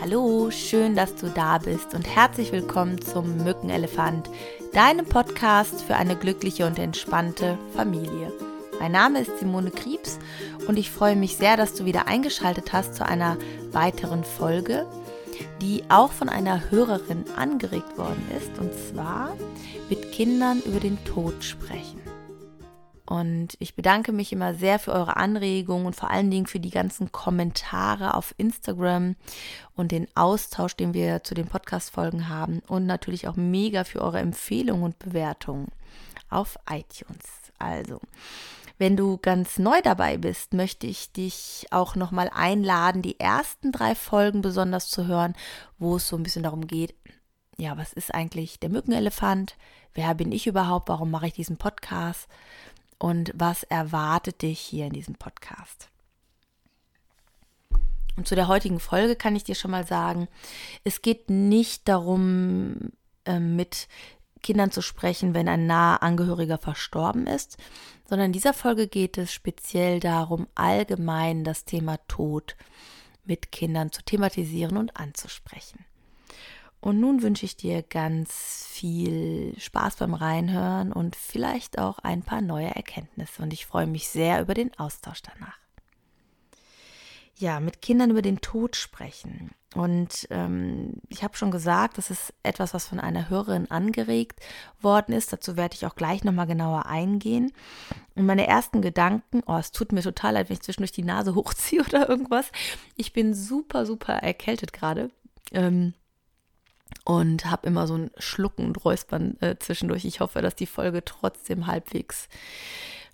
Hallo, schön, dass du da bist und herzlich willkommen zum Mückenelefant, deinem Podcast für eine glückliche und entspannte Familie. Mein Name ist Simone Kriebs und ich freue mich sehr, dass du wieder eingeschaltet hast zu einer weiteren Folge, die auch von einer Hörerin angeregt worden ist, und zwar mit Kindern über den Tod sprechen. Und ich bedanke mich immer sehr für eure Anregungen und vor allen Dingen für die ganzen Kommentare auf Instagram und den Austausch, den wir zu den Podcast-Folgen haben. Und natürlich auch mega für eure Empfehlungen und Bewertungen auf iTunes. Also, wenn du ganz neu dabei bist, möchte ich dich auch nochmal einladen, die ersten drei Folgen besonders zu hören, wo es so ein bisschen darum geht, ja, was ist eigentlich der Mückenelefant? Wer bin ich überhaupt? Warum mache ich diesen Podcast? Und was erwartet dich hier in diesem Podcast. Und zu der heutigen Folge kann ich dir schon mal sagen, es geht nicht darum, ähm, mit Kindern zu sprechen, wenn ein naher Angehöriger verstorben ist, sondern in dieser Folge geht es speziell darum, allgemein das Thema Tod mit Kindern zu thematisieren und anzusprechen. Und nun wünsche ich dir ganz viel Spaß beim Reinhören und vielleicht auch ein paar neue Erkenntnisse. Und ich freue mich sehr über den Austausch danach. Ja, mit Kindern über den Tod sprechen. Und ähm, ich habe schon gesagt, das ist etwas, was von einer Hörerin angeregt worden ist. Dazu werde ich auch gleich nochmal genauer eingehen. Und meine ersten Gedanken, oh, es tut mir total leid, wenn ich zwischendurch die Nase hochziehe oder irgendwas. Ich bin super, super erkältet gerade. Ähm, und habe immer so ein Schlucken und Räuspern äh, zwischendurch. Ich hoffe, dass die Folge trotzdem halbwegs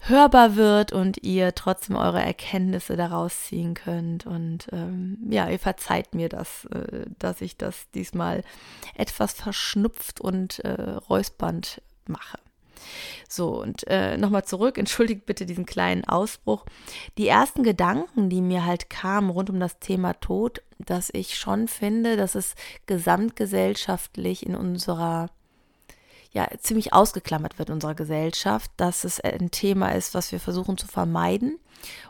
hörbar wird und ihr trotzdem eure Erkenntnisse daraus ziehen könnt. Und ähm, ja, ihr verzeiht mir das, äh, dass ich das diesmal etwas verschnupft und äh, räuspernd mache. So, und äh, nochmal zurück, entschuldigt bitte diesen kleinen Ausbruch. Die ersten Gedanken, die mir halt kamen rund um das Thema Tod, dass ich schon finde, dass es gesamtgesellschaftlich in unserer ja, ziemlich ausgeklammert wird in unserer Gesellschaft, dass es ein Thema ist, was wir versuchen zu vermeiden.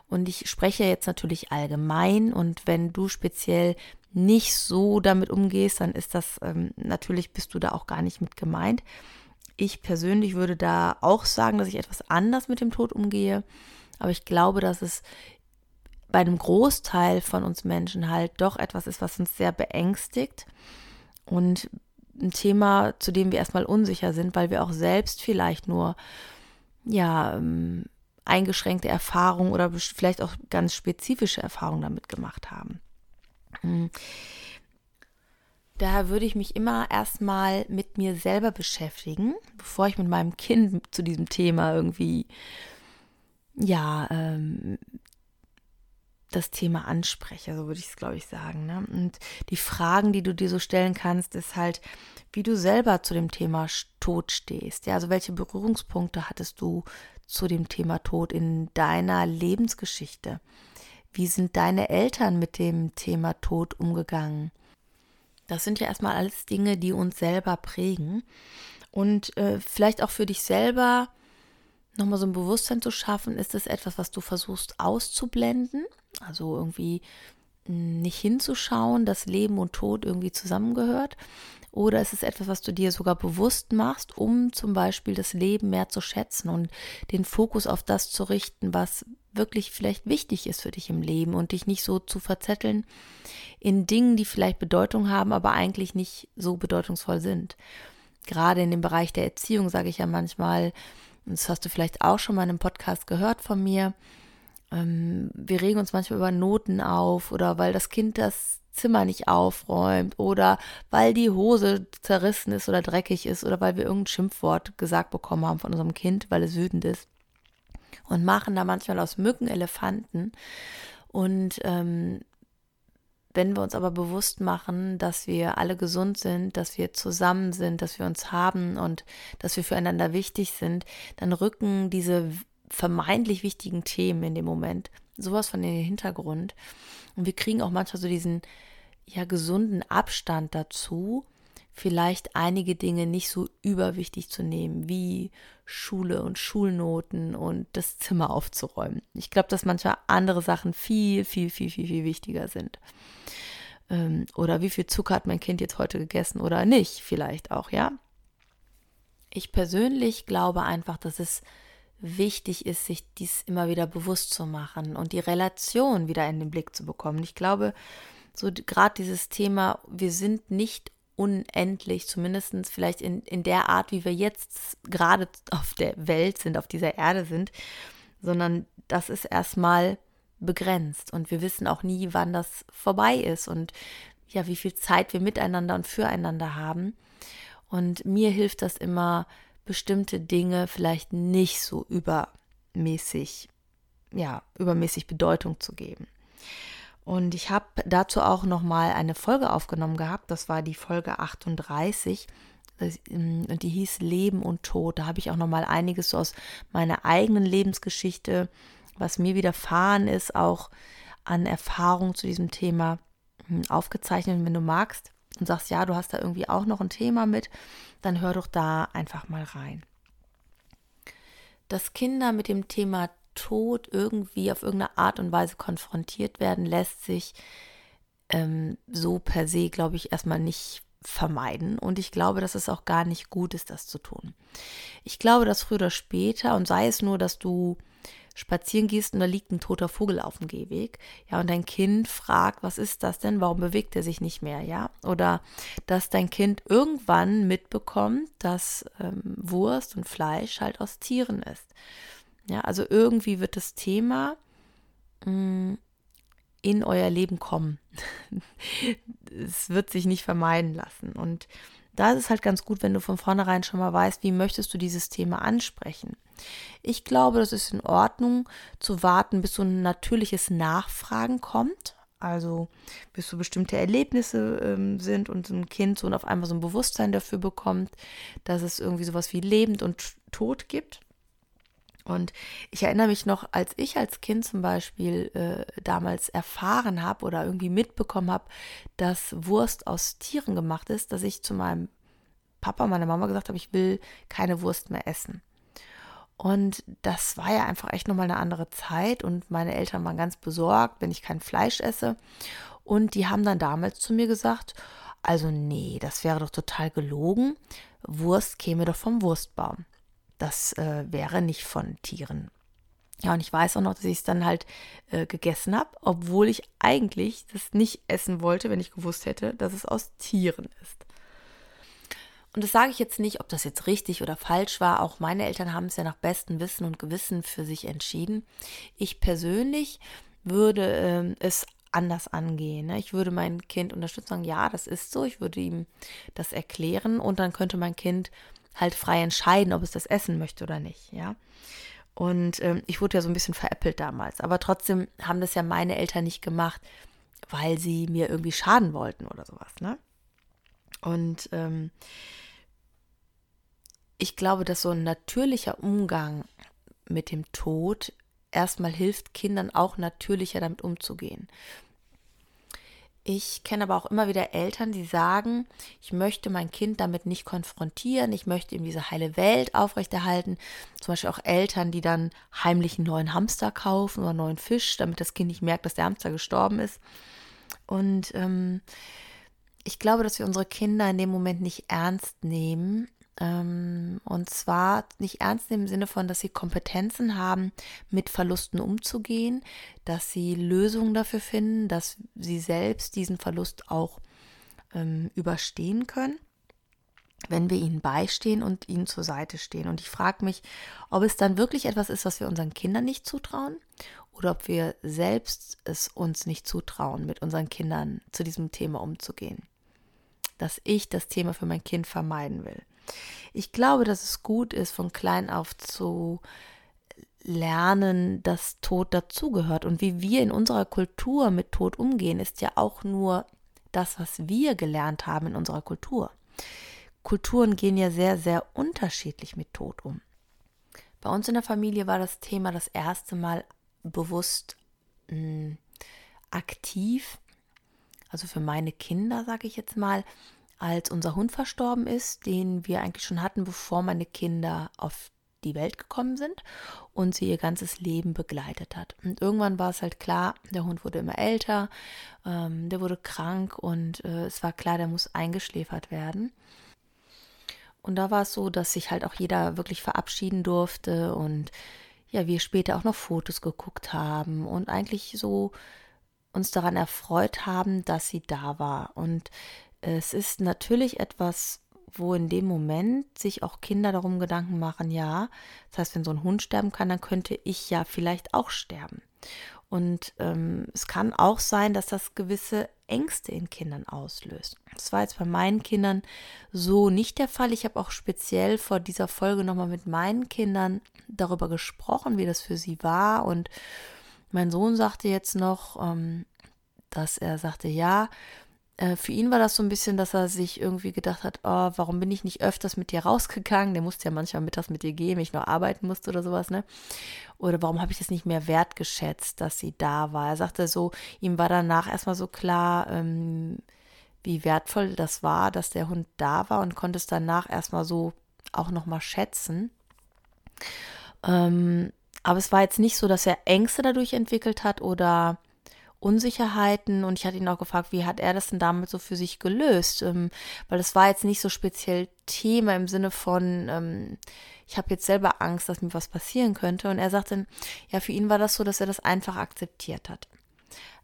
Und ich spreche jetzt natürlich allgemein und wenn du speziell nicht so damit umgehst, dann ist das ähm, natürlich bist du da auch gar nicht mit gemeint. Ich persönlich würde da auch sagen, dass ich etwas anders mit dem Tod umgehe. Aber ich glaube, dass es bei einem Großteil von uns Menschen halt doch etwas ist, was uns sehr beängstigt. Und ein Thema, zu dem wir erstmal unsicher sind, weil wir auch selbst vielleicht nur, ja, ähm, eingeschränkte Erfahrungen oder vielleicht auch ganz spezifische Erfahrungen damit gemacht haben. Daher würde ich mich immer erstmal mit mir selber beschäftigen, bevor ich mit meinem Kind zu diesem Thema irgendwie, ja, ähm, das Thema anspreche, so würde ich es, glaube ich, sagen. Ne? Und die Fragen, die du dir so stellen kannst, ist halt, wie du selber zu dem Thema Tod stehst. Ja, also welche Berührungspunkte hattest du zu dem Thema Tod in deiner Lebensgeschichte? Wie sind deine Eltern mit dem Thema Tod umgegangen? Das sind ja erstmal alles Dinge, die uns selber prägen. Und äh, vielleicht auch für dich selber nochmal so ein Bewusstsein zu schaffen, ist es etwas, was du versuchst auszublenden. Also irgendwie hm, nicht hinzuschauen, dass Leben und Tod irgendwie zusammengehört. Oder ist es etwas, was du dir sogar bewusst machst, um zum Beispiel das Leben mehr zu schätzen und den Fokus auf das zu richten, was wirklich vielleicht wichtig ist für dich im Leben und dich nicht so zu verzetteln in Dingen, die vielleicht Bedeutung haben, aber eigentlich nicht so bedeutungsvoll sind. Gerade in dem Bereich der Erziehung sage ich ja manchmal, das hast du vielleicht auch schon mal in einem Podcast gehört von mir, ähm, wir regen uns manchmal über Noten auf oder weil das Kind das Zimmer nicht aufräumt oder weil die Hose zerrissen ist oder dreckig ist oder weil wir irgendein Schimpfwort gesagt bekommen haben von unserem Kind, weil es wütend ist. Und machen da manchmal aus Mücken Elefanten. Und ähm, wenn wir uns aber bewusst machen, dass wir alle gesund sind, dass wir zusammen sind, dass wir uns haben und dass wir füreinander wichtig sind, dann rücken diese vermeintlich wichtigen Themen in dem Moment sowas von in den Hintergrund. Und wir kriegen auch manchmal so diesen ja gesunden Abstand dazu, vielleicht einige Dinge nicht so überwichtig zu nehmen, wie Schule und Schulnoten und das Zimmer aufzuräumen. Ich glaube, dass manchmal andere Sachen viel, viel, viel, viel, viel wichtiger sind. Ähm, oder wie viel Zucker hat mein Kind jetzt heute gegessen oder nicht, vielleicht auch, ja. Ich persönlich glaube einfach, dass es wichtig ist, sich dies immer wieder bewusst zu machen und die Relation wieder in den Blick zu bekommen. Ich glaube, so gerade dieses Thema, wir sind nicht unendlich, zumindest vielleicht in, in der Art, wie wir jetzt gerade auf der Welt sind, auf dieser Erde sind, sondern das ist erstmal begrenzt und wir wissen auch nie, wann das vorbei ist und ja, wie viel Zeit wir miteinander und füreinander haben. Und mir hilft das immer, bestimmte Dinge vielleicht nicht so übermäßig, ja, übermäßig Bedeutung zu geben. Und ich habe dazu auch noch mal eine Folge aufgenommen gehabt. Das war die Folge 38 ähm, und die hieß Leben und Tod. Da habe ich auch noch mal einiges aus meiner eigenen Lebensgeschichte, was mir widerfahren ist, auch an Erfahrung zu diesem Thema hm, aufgezeichnet. Wenn du magst und sagst, ja, du hast da irgendwie auch noch ein Thema mit, dann hör doch da einfach mal rein. Dass Kinder mit dem Thema Tod irgendwie auf irgendeine Art und Weise konfrontiert werden, lässt sich ähm, so per se, glaube ich, erstmal nicht vermeiden. Und ich glaube, dass es auch gar nicht gut ist, das zu tun. Ich glaube, dass früher oder später, und sei es nur, dass du spazieren gehst und da liegt ein toter Vogel auf dem Gehweg, ja, und dein Kind fragt, was ist das denn? Warum bewegt er sich nicht mehr, ja? Oder dass dein Kind irgendwann mitbekommt, dass ähm, Wurst und Fleisch halt aus Tieren ist. Ja, also irgendwie wird das Thema mh, mm, in euer Leben kommen. es wird sich nicht vermeiden lassen. Und da ist es halt ganz gut, wenn du von vornherein schon mal weißt, wie möchtest du dieses Thema ansprechen. Ich glaube, das ist in Ordnung zu warten, bis so ein natürliches Nachfragen kommt. Also bis so bestimmte Erlebnisse ähm, sind und ein Kind so und auf einmal so ein Bewusstsein dafür bekommt, dass es irgendwie sowas wie lebend und tot gibt. Und ich erinnere mich noch, als ich als Kind zum Beispiel äh, damals erfahren habe oder irgendwie mitbekommen habe, dass Wurst aus Tieren gemacht ist, dass ich zu meinem Papa, meiner Mama gesagt habe, ich will keine Wurst mehr essen. Und das war ja einfach echt nochmal eine andere Zeit und meine Eltern waren ganz besorgt, wenn ich kein Fleisch esse. Und die haben dann damals zu mir gesagt, also nee, das wäre doch total gelogen. Wurst käme doch vom Wurstbaum das äh, wäre nicht von Tieren. Ja, und ich weiß auch noch, dass ich es dann halt äh, gegessen habe, obwohl ich eigentlich das nicht essen wollte, wenn ich gewusst hätte, dass es aus Tieren ist. Und das sage ich jetzt nicht, ob das jetzt richtig oder falsch war. Auch meine Eltern haben es ja nach bestem Wissen und Gewissen für sich entschieden. Ich persönlich würde äh, es anders angehen. Ne? Ich würde mein Kind unterstützen, sagen, ja, das ist so. Ich würde ihm das erklären und dann könnte mein Kind halt frei entscheiden, ob es das essen möchte oder nicht, ja. Und ähm, ich wurde ja so ein bisschen veräppelt damals. Aber trotzdem haben das ja meine Eltern nicht gemacht, weil sie mir irgendwie schaden wollten oder sowas, ne? Und ähm, ich glaube, dass so ein natürlicher Umgang mit dem Tod erstmal hilft Kindern auch natürlicher damit umzugehen. Ich kenne aber auch immer wieder Eltern, die sagen, ich möchte mein Kind damit nicht konfrontieren, ich möchte ihm diese heile Welt aufrechterhalten. Zum Beispiel auch Eltern, die dann heimlich einen neuen Hamster kaufen oder einen neuen Fisch, damit das Kind nicht merkt, dass der Hamster gestorben ist. Und ähm, ich glaube, dass wir unsere Kinder in dem Moment nicht ernst nehmen und zwar nicht ernst im Sinne von, dass sie Kompetenzen haben, mit Verlusten umzugehen, dass sie Lösungen dafür finden, dass sie selbst diesen Verlust auch ähm, überstehen können, wenn wir ihnen beistehen und ihnen zur Seite stehen. Und ich frage mich, ob es dann wirklich etwas ist, was wir unseren Kindern nicht zutrauen oder ob wir selbst es uns nicht zutrauen, mit unseren Kindern zu diesem Thema umzugehen. Dass ich das Thema für mein Kind vermeiden will. Ich glaube, dass es gut ist, von klein auf zu lernen, dass Tod dazugehört. Und wie wir in unserer Kultur mit Tod umgehen, ist ja auch nur das, was wir gelernt haben in unserer Kultur. Kulturen gehen ja sehr, sehr unterschiedlich mit Tod um. Bei uns in der Familie war das Thema das erste Mal bewusst mh, hm, aktiv, also für meine Kinder, sage ich jetzt mal, als unser Hund verstorben ist, den wir eigentlich schon hatten, bevor meine Kinder auf die Welt gekommen sind und sie ihr ganzes Leben begleitet hat. Und irgendwann war es halt klar, der Hund wurde immer älter, ähm, der wurde krank und äh, es war klar, der muss eingeschläfert werden. Und da war es so, dass sich halt auch jeder wirklich verabschieden durfte und ja, wir später auch noch Fotos geguckt haben und eigentlich so uns daran erfreut haben, dass sie da war. Und es ist natürlich etwas, wo in dem Moment sich auch Kinder darum Gedanken machen, ja, das heißt, wenn so ein Hund sterben kann, dann könnte ich ja vielleicht auch sterben. Und ähm, es kann auch sein, dass das gewisse Ängste in Kindern auslöst. Das war jetzt bei meinen Kindern so nicht der Fall. Ich habe auch speziell vor dieser Folge nochmal mit meinen Kindern darüber gesprochen, wie das für sie war. Und mein Sohn sagte jetzt noch, ähm, dass er sagte, ja, für ihn war das so ein bisschen, dass er sich irgendwie gedacht hat, oh, warum bin ich nicht öfters mit dir rausgegangen? Der musste ja manchmal mittags mit dir gehen, wenn ich noch arbeiten musste oder sowas, ne? Oder warum habe ich das nicht mehr wertgeschätzt, dass sie da war? Er sagte so, ihm war danach erstmal so klar, ähm, wie wertvoll das war, dass der Hund da war und konnte es danach erstmal so auch nochmal schätzen. Ähm, aber es war jetzt nicht so, dass er Ängste dadurch entwickelt hat oder Unsicherheiten und ich hatte ihn auch gefragt, wie hat er das denn damit so für sich gelöst? Ähm, weil es war jetzt nicht so speziell Thema im Sinne von, ähm, ich habe jetzt selber Angst, dass mir was passieren könnte. Und er sagte, ja, für ihn war das so, dass er das einfach akzeptiert hat.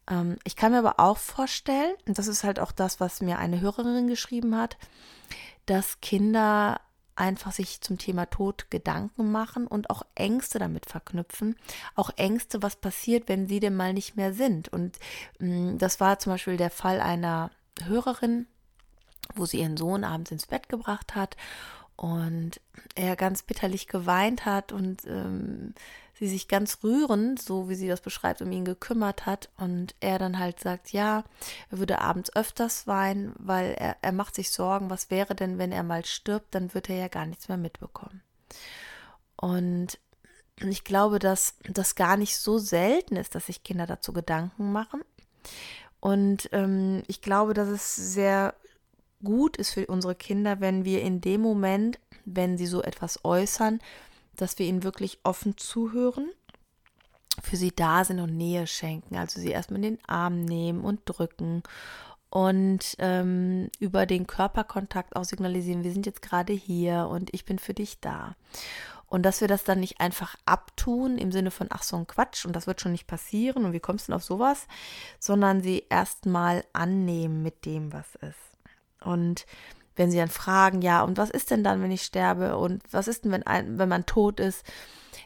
Ähm, ich kann mir aber auch vorstellen, und das ist halt auch das, was mir eine Hörerin geschrieben hat, dass Kinder einfach sich zum Thema Tod Gedanken machen und auch Ängste damit verknüpfen. Auch Ängste, was passiert, wenn sie denn mal nicht mehr sind. Und mh, mm, das war zum Beispiel der Fall einer Hörerin, wo sie ihren Sohn abends ins Bett gebracht hat und er ganz bitterlich geweint hat und ähm, sie sich ganz rührend, so wie sie das beschreibt, um ihn gekümmert hat und er dann halt sagt, ja, er würde abends öfters weinen, weil er, er macht sich Sorgen, was wäre denn, wenn er mal stirbt, dann wird er ja gar nichts mehr mitbekommen. Und ich glaube, dass das gar nicht so selten ist, dass sich Kinder dazu Gedanken machen. Und ähm, ich glaube, dass es sehr gut ist für unsere Kinder, wenn wir in dem Moment, wenn sie so etwas äußern, dass wir ihnen wirklich offen zuhören, für sie da sind und Nähe schenken, also sie erstmal in den Arm nehmen und drücken und ähm, über den Körperkontakt auch signalisieren, wir sind jetzt gerade hier und ich bin für dich da. Und dass wir das dann nicht einfach abtun im Sinne von, ach so ein Quatsch und das wird schon nicht passieren und wie kommst du denn auf sowas, sondern sie erstmal annehmen mit dem, was ist. Und wenn sie dann fragen, ja, und was ist denn dann, wenn ich sterbe? Und was ist denn, wenn, ein, wenn man tot ist?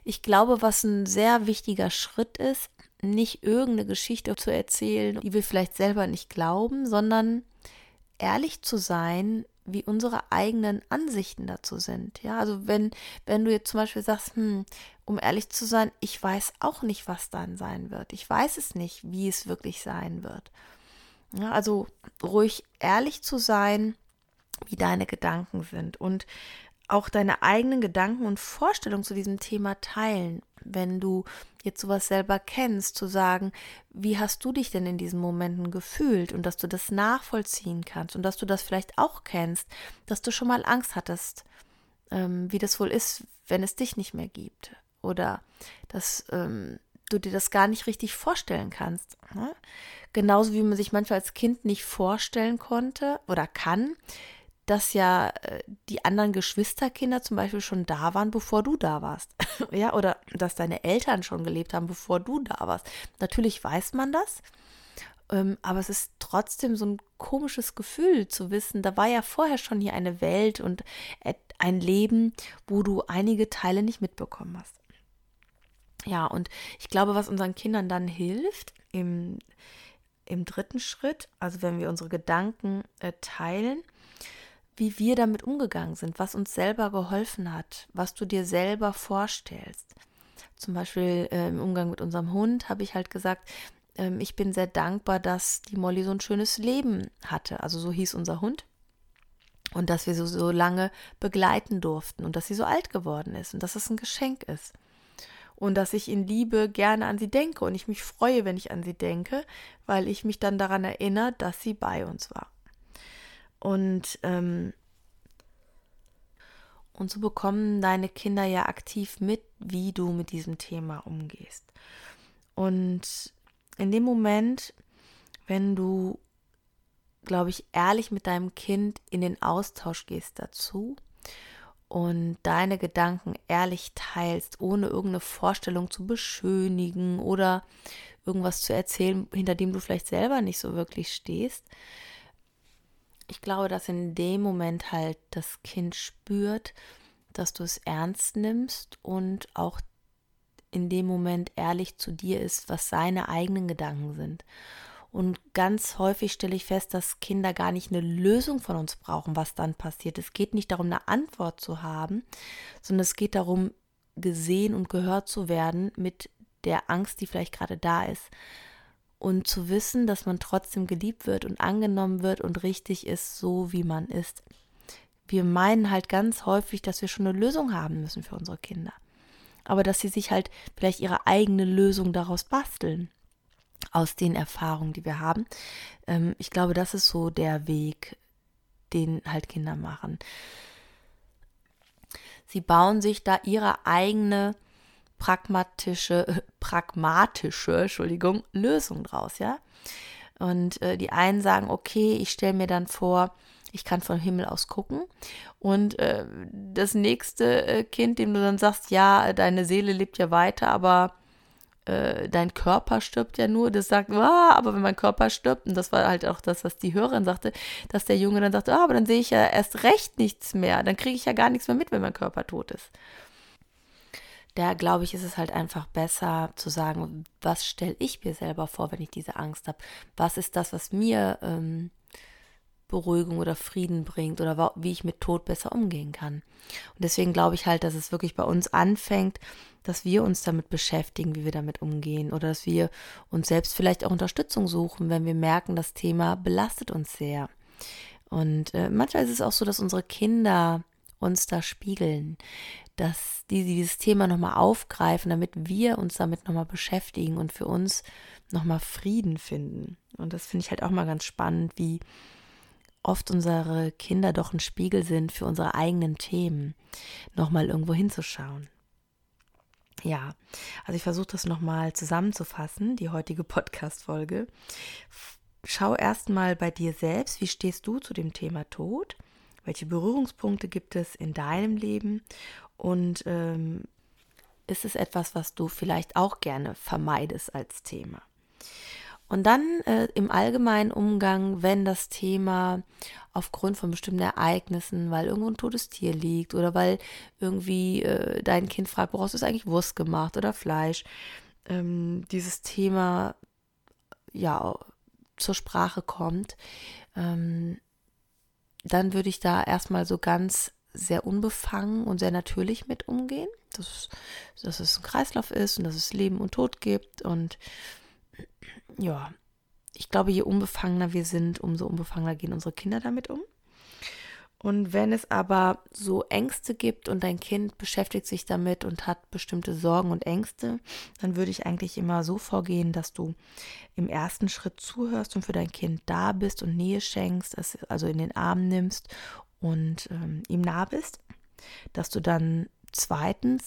Ich glaube, was ein sehr wichtiger Schritt ist, nicht irgendeine Geschichte zu erzählen, die wir vielleicht selber nicht glauben, sondern ehrlich zu sein, wie unsere eigenen Ansichten dazu sind. Ja, also wenn, wenn du jetzt zum Beispiel sagst, hm, um ehrlich zu sein, ich weiß auch nicht, was dann sein wird. Ich weiß es nicht, wie es wirklich sein wird. Ja, also ruhig ehrlich zu sein, wie deine Gedanken sind und auch deine eigenen Gedanken und Vorstellungen zu diesem Thema teilen. Wenn du jetzt sowas selber kennst, zu sagen, wie hast du dich denn in diesen Momenten gefühlt und dass du das nachvollziehen kannst und dass du das vielleicht auch kennst, dass du schon mal Angst hattest, ähm, wie das wohl ist, wenn es dich nicht mehr gibt oder dass ähm, du dir das gar nicht richtig vorstellen kannst. Ne? Genauso wie man sich manchmal als Kind nicht vorstellen konnte oder kann, dass ja äh, die anderen Geschwisterkinder zum Beispiel schon da waren, bevor du da warst. ja, oder dass deine Eltern schon gelebt haben, bevor du da warst. Natürlich weiß man das, ähm, aber es ist trotzdem so ein komisches Gefühl zu wissen, da war ja vorher schon hier eine Welt und ein Leben, wo du einige Teile nicht mitbekommen hast. Ja, und ich glaube, was unseren Kindern dann hilft, im, im dritten Schritt, also wenn wir unsere Gedanken äh, teilen, wie wir damit umgegangen sind, was uns selber geholfen hat, was du dir selber vorstellst. Zum Beispiel äh, im Umgang mit unserem Hund habe ich halt gesagt, äh, ich bin sehr dankbar, dass die Molly so ein schönes Leben hatte. Also so hieß unser Hund. Und dass wir sie so lange begleiten durften und dass sie so alt geworden ist und dass es ein Geschenk ist. Und dass ich in Liebe gerne an sie denke und ich mich freue, wenn ich an sie denke, weil ich mich dann daran erinnere, dass sie bei uns war. Und, ähm, Und so bekommen deine Kinder ja aktiv mit, wie du mit diesem Thema umgehst. Und in dem Moment, wenn du, glaube ich, ehrlich mit deinem Kind in den Austausch gehst dazu und deine Gedanken ehrlich teilst, ohne irgendeine Vorstellung zu beschönigen oder irgendwas zu erzählen, hinter dem du vielleicht selber nicht so wirklich stehst. Ich glaube, dass in dem Moment halt das Kind spürt, dass du es ernst nimmst und auch in dem Moment ehrlich zu dir ist, was seine eigenen Gedanken sind. Und ganz häufig stelle ich fest, dass Kinder gar nicht eine Lösung von uns brauchen, was dann passiert. Es geht nicht darum, eine Antwort zu haben, sondern es geht darum, gesehen und gehört zu werden mit der Angst, die vielleicht gerade da ist. Und zu wissen, dass man trotzdem geliebt wird und angenommen wird und richtig ist, so wie man ist. Wir meinen halt ganz häufig, dass wir schon eine Lösung haben müssen für unsere Kinder. Aber dass sie sich halt vielleicht ihre eigene Lösung daraus basteln. Aus den Erfahrungen, die wir haben. Ähm, ich glaube, das ist so der Weg, den halt Kinder machen. Sie bauen sich da ihre eigene pragmatische, pragmatische, Entschuldigung, Lösung draus, ja. Und äh, die einen sagen, okay, ich stelle mir dann vor, ich kann vom Himmel aus gucken. Und äh, das nächste äh, Kind, dem du dann sagst, ja, deine Seele lebt ja weiter, aber äh, dein Körper stirbt ja nur, das sagt, ah, aber wenn mein Körper stirbt, und das war halt auch das, was die Hörerin sagte, dass der Junge dann sagte, ah, aber dann sehe ich ja erst recht nichts mehr, dann kriege ich ja gar nichts mehr mit, wenn mein Körper tot ist da glaube ich, ist es halt einfach besser zu sagen, was stelle ich mir selber vor, wenn ich diese Angst habe? Was ist das, was mir ähm, Beruhigung oder Frieden bringt oder wie ich mit Tod besser umgehen kann? Und deswegen glaube ich halt, dass es wirklich bei uns anfängt, dass wir uns damit beschäftigen, wie wir damit umgehen oder dass wir uns selbst vielleicht auch Unterstützung suchen, wenn wir merken, das Thema belastet uns sehr. Und äh, manchmal ist es auch so, dass unsere Kinder uns da spiegeln dass die dieses Thema nochmal aufgreifen, damit wir uns damit nochmal beschäftigen und für uns nochmal Frieden finden. Und das finde ich halt auch mal ganz spannend, wie oft unsere Kinder doch ein Spiegel sind für unsere eigenen Themen, nochmal irgendwo hinzuschauen. Ja, also ich versuche das nochmal zusammenzufassen, die heutige Podcast-Folge. Schau erstmal bei dir selbst, wie stehst du zu dem Thema Tod? Welche Berührungspunkte gibt es in deinem Leben? Und ähm, ist es etwas, was du vielleicht auch gerne vermeidest als Thema? Und dann äh, im allgemeinen Umgang, wenn das Thema aufgrund von bestimmten Ereignissen, weil irgendwo ein totes Tier liegt oder weil irgendwie äh, dein Kind fragt, woraus ist eigentlich Wurst gemacht oder Fleisch, ähm, dieses Thema ja zur Sprache kommt, ähm, dann würde ich da erstmal so ganz sehr unbefangen und sehr natürlich mit umgehen, dass, dass es ein Kreislauf ist und dass es Leben und Tod gibt. Und ja, ich glaube, je unbefangener wir sind, umso unbefangener gehen unsere Kinder damit um. Und wenn es aber so Ängste gibt und dein Kind beschäftigt sich damit und hat bestimmte Sorgen und Ängste, dann würde ich eigentlich immer so vorgehen, dass du im ersten Schritt zuhörst und für dein Kind da bist und Nähe schenkst, es also in den Arm nimmst und ähm, ihm nah bist, dass du dann zweitens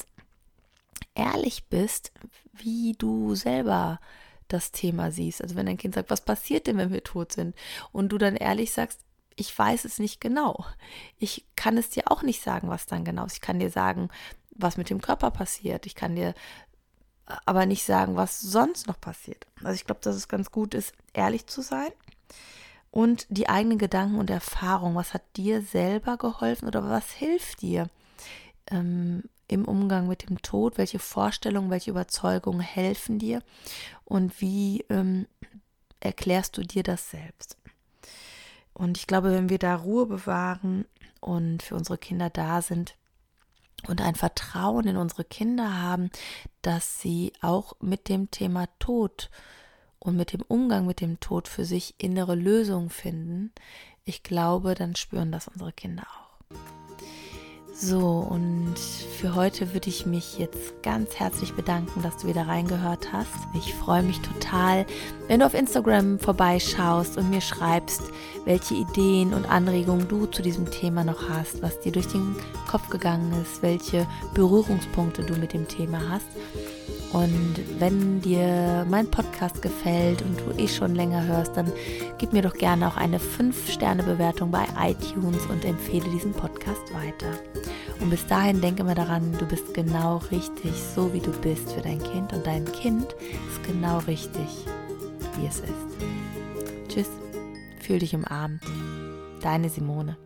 ehrlich bist, wie du selber das Thema siehst. Also wenn dein Kind sagt, was passiert denn, wenn wir tot sind? Und du dann ehrlich sagst, ich weiß es nicht genau. Ich kann es dir auch nicht sagen, was dann genau ist. Ich kann dir sagen, was mit dem Körper passiert. Ich kann dir aber nicht sagen, was sonst noch passiert. Also ich glaube, dass es ganz gut ist, ehrlich zu sein und die eigenen Gedanken und Erfahrungen. Was hat dir selber geholfen oder was hilft dir ähm, im Umgang mit dem Tod? Welche Vorstellungen, welche Überzeugungen helfen dir? Und wie ähm, erklärst du dir das selbst? Und ich glaube, wenn wir da Ruhe bewahren und für unsere Kinder da sind, und ein Vertrauen in unsere Kinder haben, dass sie auch mit dem Thema Tod und mit dem Umgang mit dem Tod für sich innere Lösungen finden, ich glaube, dann spüren das unsere Kinder auch. So, und für heute würde ich mich jetzt ganz herzlich bedanken, dass du wieder reingehört hast. Ich freue mich total, wenn du auf Instagram vorbeischaust und mir schreibst, welche Ideen und Anregungen du zu diesem Thema noch hast, was dir durch den Kopf gegangen ist, welche Berührungspunkte du mit dem Thema hast. Und wenn dir mein Podcast gefällt und du eh schon länger hörst, dann gib mir doch gerne auch eine 5-Sterne-Bewertung bei iTunes und empfehle diesen Podcast weiter. Und bis dahin denke mal daran, du bist genau richtig, so wie du bist für dein Kind und dein Kind ist genau richtig, wie es ist. Tschüss, fühl dich umarmt. Deine Simone.